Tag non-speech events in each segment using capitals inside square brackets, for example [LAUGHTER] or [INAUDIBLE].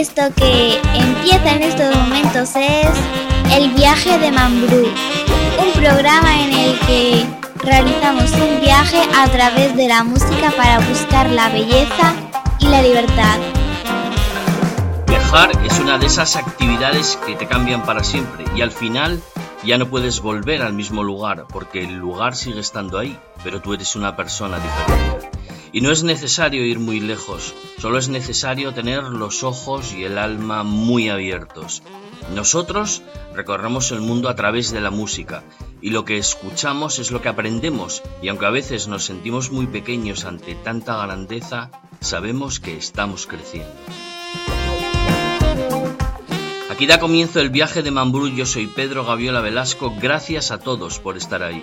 Esto que empieza en estos momentos es El viaje de Mambrú, un programa en el que realizamos un viaje a través de la música para buscar la belleza y la libertad. Viajar es una de esas actividades que te cambian para siempre y al final ya no puedes volver al mismo lugar porque el lugar sigue estando ahí, pero tú eres una persona diferente. Y no es necesario ir muy lejos, solo es necesario tener los ojos y el alma muy abiertos. Nosotros recorremos el mundo a través de la música y lo que escuchamos es lo que aprendemos y aunque a veces nos sentimos muy pequeños ante tanta grandeza, sabemos que estamos creciendo. Aquí da comienzo el viaje de Mambrú, yo soy Pedro Gaviola Velasco, gracias a todos por estar ahí.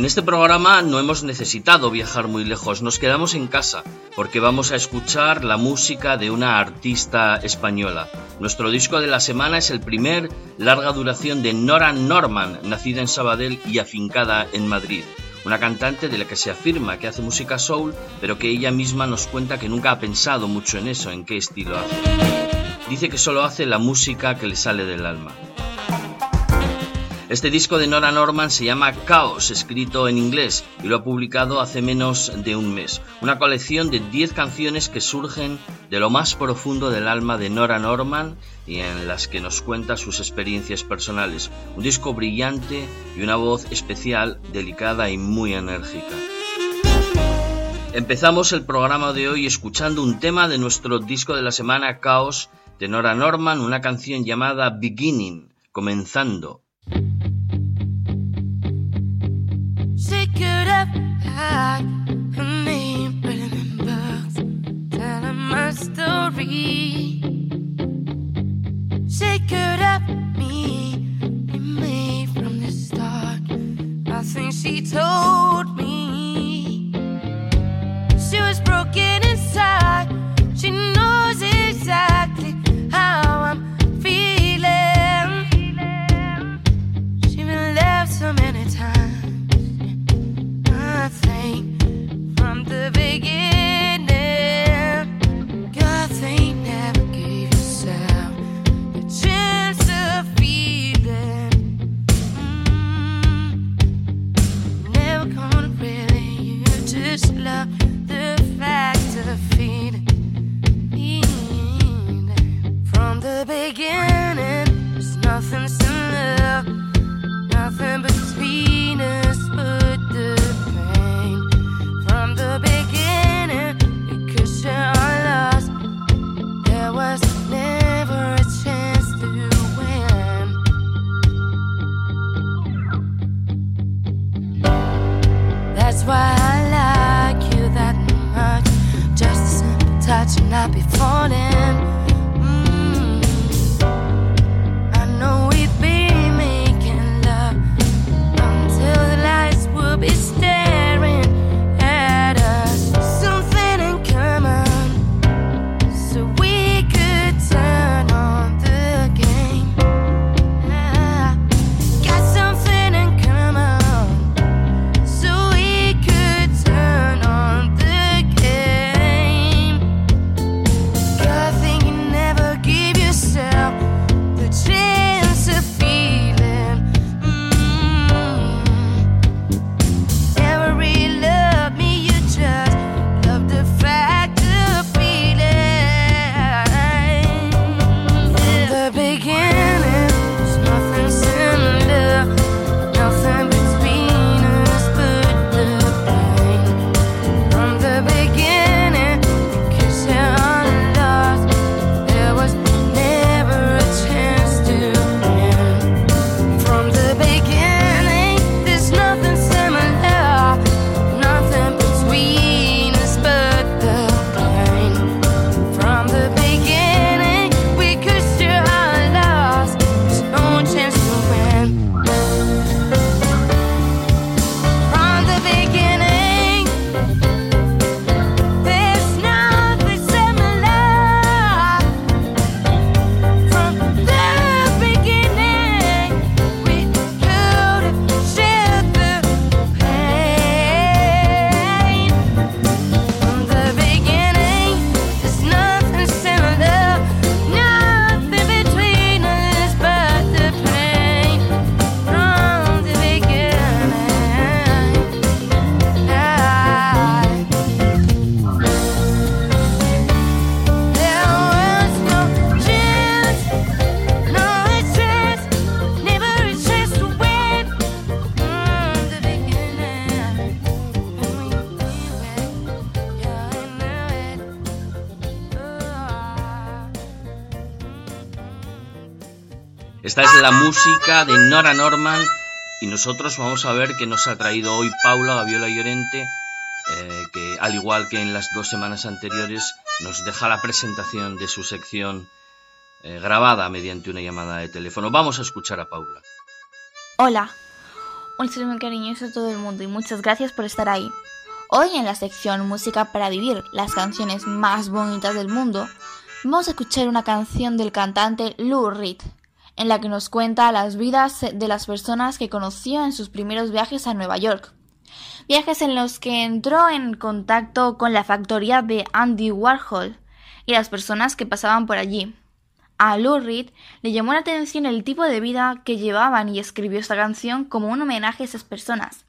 En este programa no hemos necesitado viajar muy lejos, nos quedamos en casa porque vamos a escuchar la música de una artista española. Nuestro disco de la semana es el primer larga duración de Nora Norman, nacida en Sabadell y afincada en Madrid. Una cantante de la que se afirma que hace música soul, pero que ella misma nos cuenta que nunca ha pensado mucho en eso, en qué estilo hace. Dice que solo hace la música que le sale del alma. Este disco de Nora Norman se llama Chaos, escrito en inglés, y lo ha publicado hace menos de un mes. Una colección de 10 canciones que surgen de lo más profundo del alma de Nora Norman y en las que nos cuenta sus experiencias personales. Un disco brillante y una voz especial, delicada y muy enérgica. Empezamos el programa de hoy escuchando un tema de nuestro disco de la semana Chaos de Nora Norman, una canción llamada Beginning, comenzando. Hide her name written in books, telling my story. She could have me, me from the start. I think she told Esta es la música de Nora Norman y nosotros vamos a ver qué nos ha traído hoy Paula Gaviola Llorente, eh, que al igual que en las dos semanas anteriores nos deja la presentación de su sección eh, grabada mediante una llamada de teléfono. Vamos a escuchar a Paula. Hola, un saludo cariñoso a todo el mundo y muchas gracias por estar ahí. Hoy en la sección Música para Vivir, las canciones más bonitas del mundo, vamos a escuchar una canción del cantante Lou Reed, en la que nos cuenta las vidas de las personas que conoció en sus primeros viajes a Nueva York. Viajes en los que entró en contacto con la factoría de Andy Warhol y las personas que pasaban por allí. A Lou Reed le llamó la atención el tipo de vida que llevaban y escribió esta canción como un homenaje a esas personas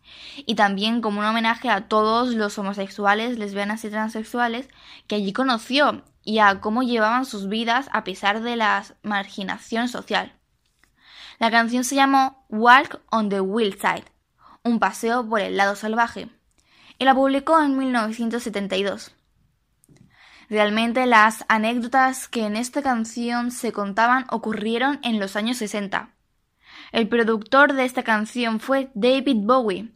y también como un homenaje a todos los homosexuales, lesbianas y transexuales que allí conoció y a cómo llevaban sus vidas a pesar de la marginación social. La canción se llamó Walk on the Wild Side, un paseo por el lado salvaje, y la publicó en 1972. Realmente las anécdotas que en esta canción se contaban ocurrieron en los años 60. El productor de esta canción fue David Bowie,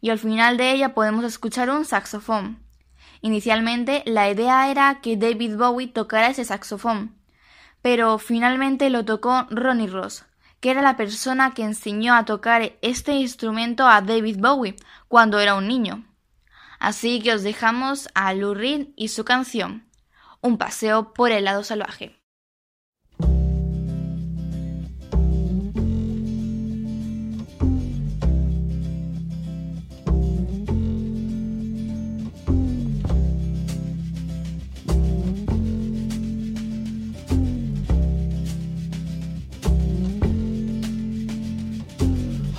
y al final de ella podemos escuchar un saxofón. Inicialmente la idea era que David Bowie tocara ese saxofón, pero finalmente lo tocó Ronnie Ross, que era la persona que enseñó a tocar este instrumento a David Bowie cuando era un niño. Así que os dejamos a Lou Reed y su canción un paseo por el lado salvaje.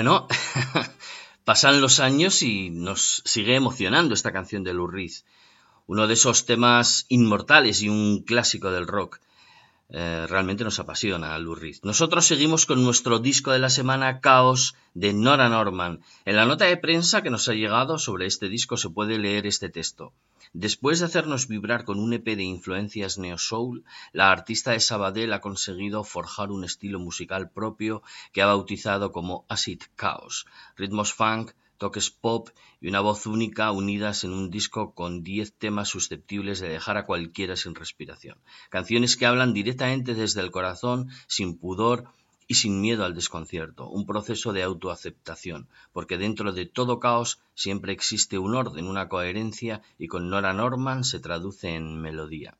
Bueno, [LAUGHS] pasan los años y nos sigue emocionando esta canción de Lou Reed, uno de esos temas inmortales y un clásico del rock. Eh, realmente nos apasiona Lou Reed. Nosotros seguimos con nuestro disco de la semana Caos de Nora Norman. En la nota de prensa que nos ha llegado sobre este disco se puede leer este texto. Después de hacernos vibrar con un EP de influencias neo-soul, la artista de Sabadell ha conseguido forjar un estilo musical propio que ha bautizado como Acid Chaos, ritmos funk, toques pop y una voz única unidas en un disco con 10 temas susceptibles de dejar a cualquiera sin respiración. Canciones que hablan directamente desde el corazón, sin pudor y sin miedo al desconcierto, un proceso de autoaceptación, porque dentro de todo caos siempre existe un orden, una coherencia, y con Nora Norman se traduce en melodía.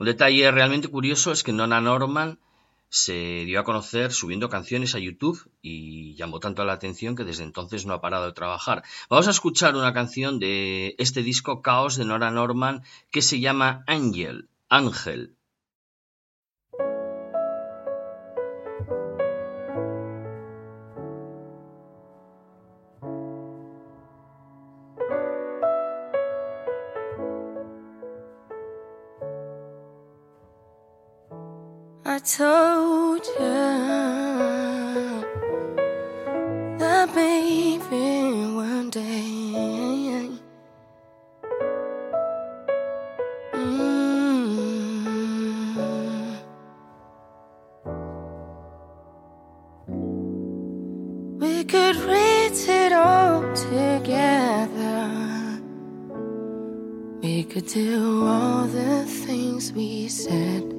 Un detalle realmente curioso es que Nora Norman se dio a conocer subiendo canciones a YouTube y llamó tanto la atención que desde entonces no ha parado de trabajar. Vamos a escuchar una canción de este disco Caos de Nora Norman que se llama Angel, Ángel. Told you that maybe one day. Mm, we could read it all together. We could do all the things we said.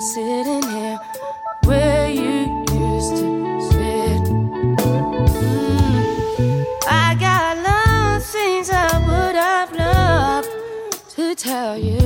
Sitting here where you used to sit. Mm. I got a lot of things I would have loved to tell you,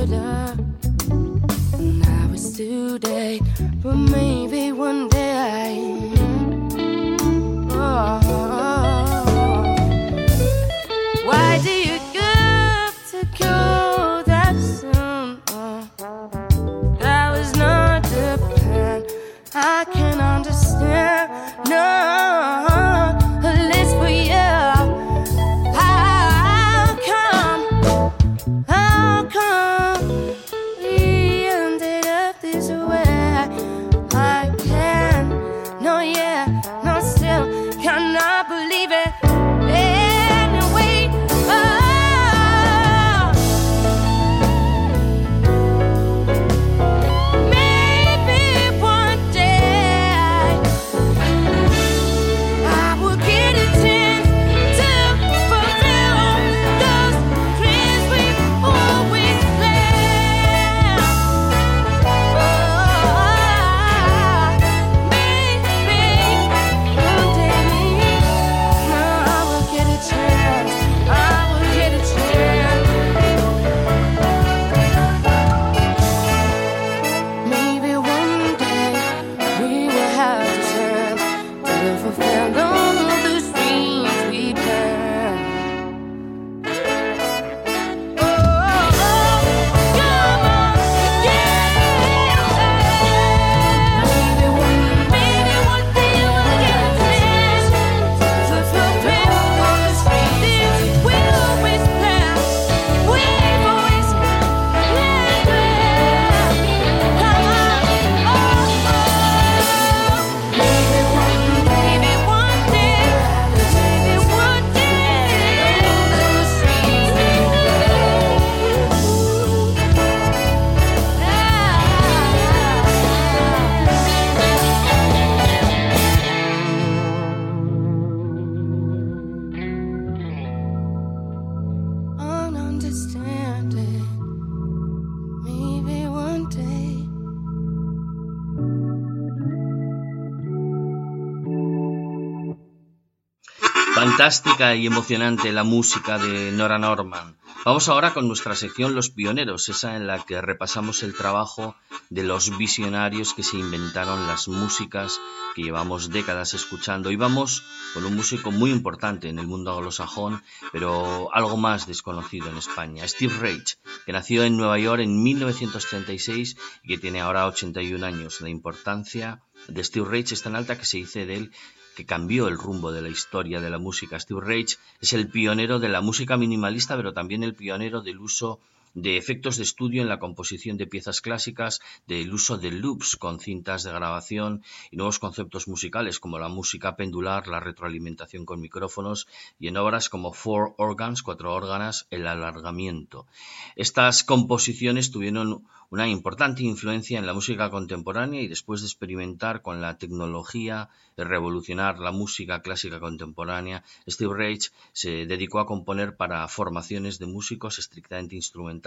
Fantástica y emocionante la música de Nora Norman. Vamos ahora con nuestra sección Los Pioneros, esa en la que repasamos el trabajo de los visionarios que se inventaron las músicas que llevamos décadas escuchando. Y vamos con un músico muy importante en el mundo anglosajón, pero algo más desconocido en España, Steve Reich, que nació en Nueva York en 1936 y que tiene ahora 81 años. La importancia de Steve Reich es tan alta que se dice de él que cambió el rumbo de la historia de la música. Steve Reich es el pionero de la música minimalista, pero también el pionero del uso de efectos de estudio en la composición de piezas clásicas, del uso de loops con cintas de grabación y nuevos conceptos musicales como la música pendular, la retroalimentación con micrófonos y en obras como Four Organs, cuatro órganas, el alargamiento. Estas composiciones tuvieron una importante influencia en la música contemporánea y después de experimentar con la tecnología de revolucionar la música clásica contemporánea, Steve Reich se dedicó a componer para formaciones de músicos estrictamente instrumentales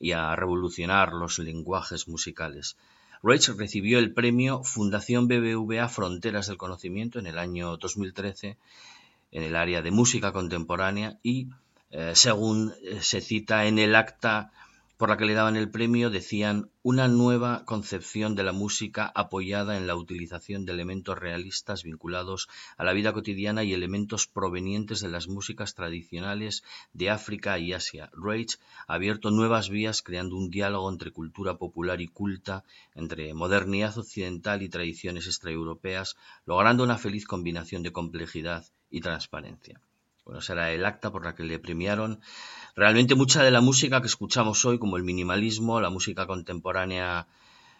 y a revolucionar los lenguajes musicales. Reich recibió el premio Fundación BBVA Fronteras del Conocimiento en el año 2013 en el área de música contemporánea y, eh, según eh, se cita en el acta por la que le daban el premio decían una nueva concepción de la música apoyada en la utilización de elementos realistas vinculados a la vida cotidiana y elementos provenientes de las músicas tradicionales de África y Asia. Reich ha abierto nuevas vías creando un diálogo entre cultura popular y culta, entre modernidad occidental y tradiciones extraeuropeas, logrando una feliz combinación de complejidad y transparencia. Bueno, será el acta por la que le premiaron Realmente mucha de la música que escuchamos hoy, como el minimalismo, la música contemporánea,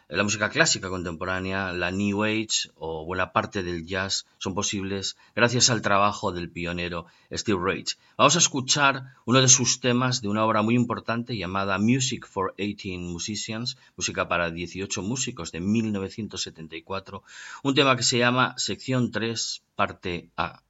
la música clásica contemporánea, la New Age o buena parte del jazz son posibles gracias al trabajo del pionero Steve Reich. Vamos a escuchar uno de sus temas de una obra muy importante llamada Music for 18 Musicians, música para 18 músicos de 1974, un tema que se llama Sección 3, parte A.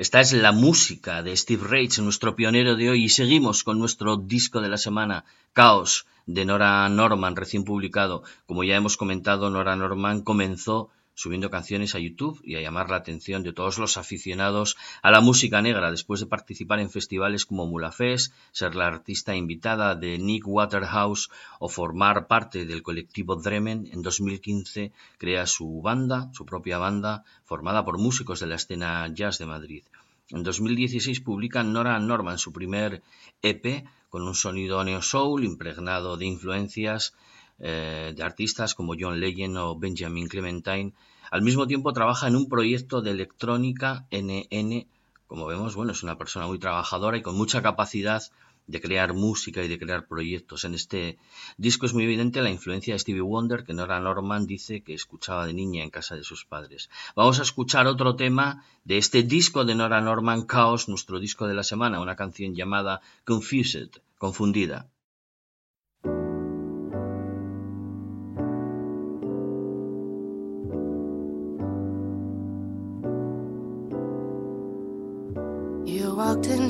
Esta es la música de Steve Reich, nuestro pionero de hoy, y seguimos con nuestro disco de la semana, Caos, de Nora Norman, recién publicado. Como ya hemos comentado, Nora Norman comenzó subiendo canciones a YouTube y a llamar la atención de todos los aficionados a la música negra después de participar en festivales como Mulafest, ser la artista invitada de Nick Waterhouse o formar parte del colectivo Dremen. En 2015 crea su banda, su propia banda, formada por músicos de la escena jazz de Madrid. En 2016 publica Nora Norman su primer EP con un sonido neo soul impregnado de influencias eh, de artistas como John Legend o Benjamin Clementine. Al mismo tiempo trabaja en un proyecto de electrónica NN. Como vemos, bueno, es una persona muy trabajadora y con mucha capacidad de crear música y de crear proyectos. En este disco es muy evidente la influencia de Stevie Wonder, que Nora Norman dice que escuchaba de niña en casa de sus padres. Vamos a escuchar otro tema de este disco de Nora Norman, Chaos, nuestro disco de la semana, una canción llamada Confused, confundida.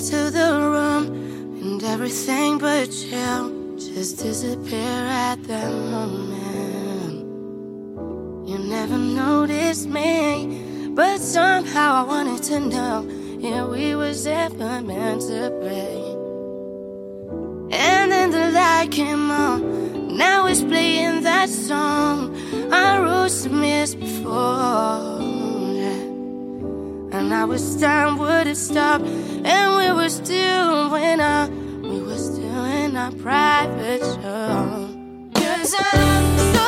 Into the room and everything but you just disappear at that moment. You never noticed me, but somehow I wanted to know if we was ever meant to be. And then the light came on, now it's playing that song I wrote some years before. And I was time would it stop? And we were still in our We were still in our private show. Cause I'm so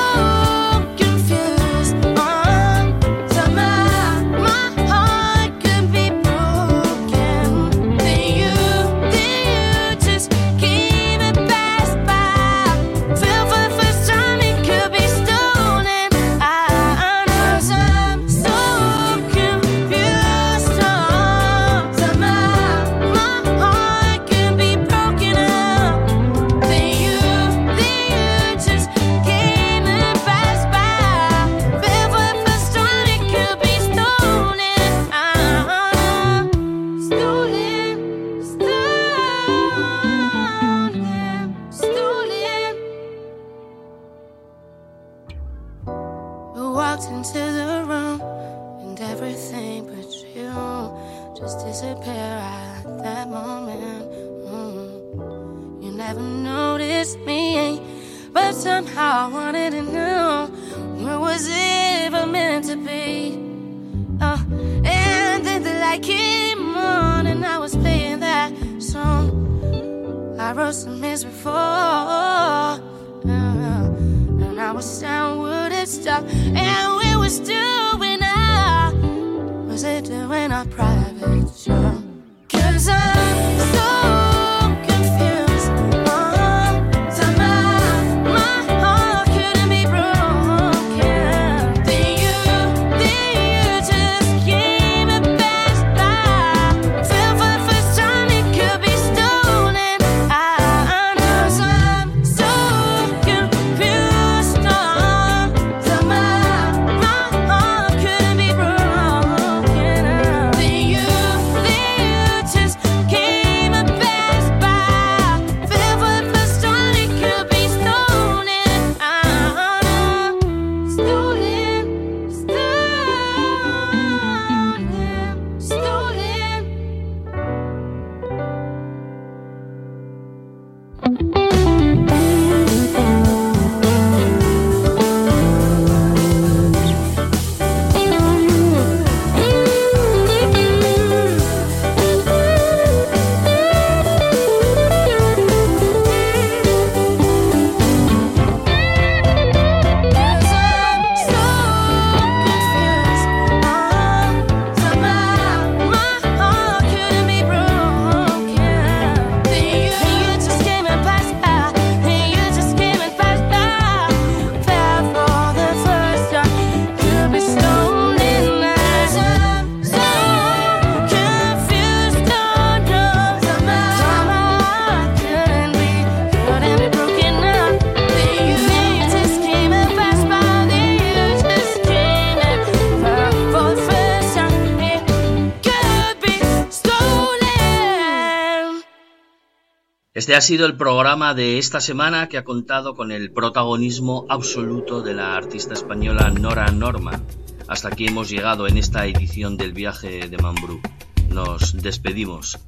Este ha sido el programa de esta semana que ha contado con el protagonismo absoluto de la artista española Nora Norma. Hasta aquí hemos llegado en esta edición del viaje de Mambrú. Nos despedimos.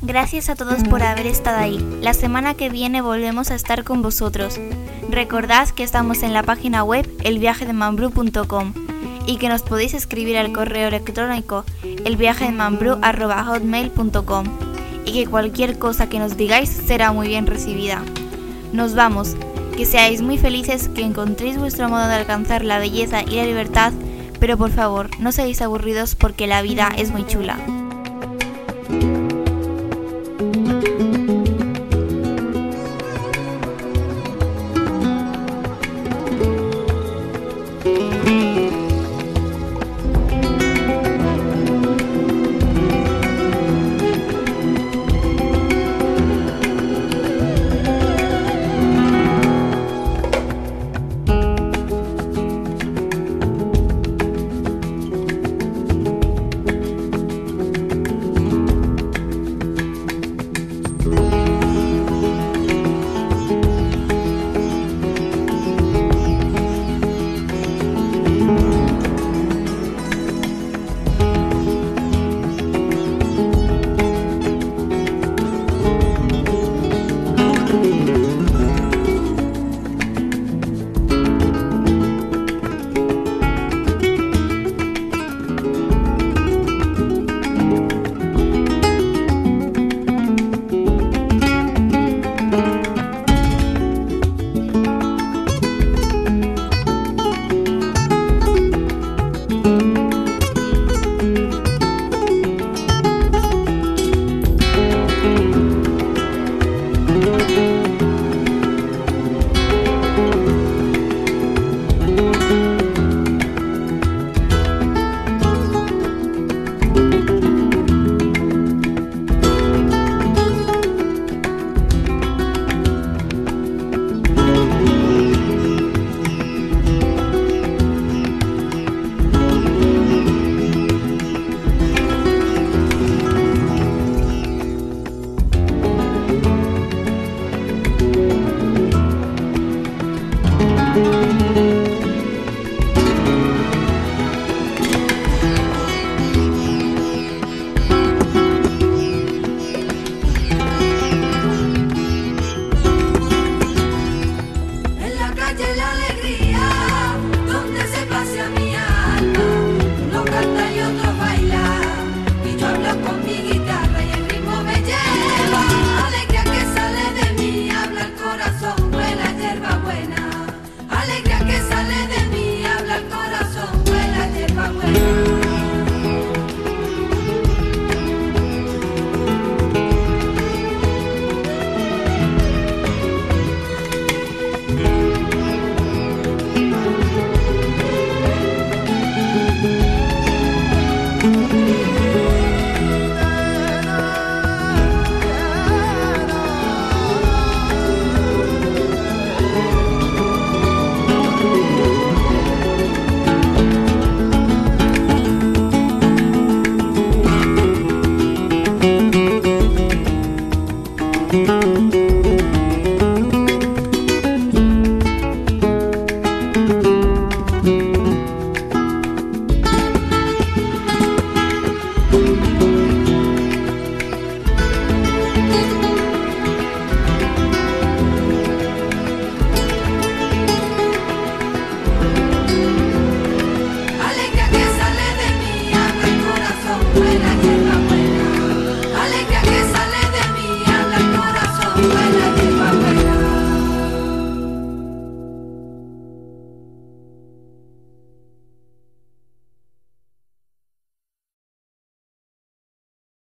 Gracias a todos por haber estado ahí. La semana que viene volvemos a estar con vosotros. Recordad que estamos en la página web elviajedemambrú.com y que nos podéis escribir al correo electrónico elviajedemambrú.hotmail.com y que cualquier cosa que nos digáis será muy bien recibida. Nos vamos, que seáis muy felices, que encontréis vuestro modo de alcanzar la belleza y la libertad, pero por favor, no seáis aburridos porque la vida es muy chula.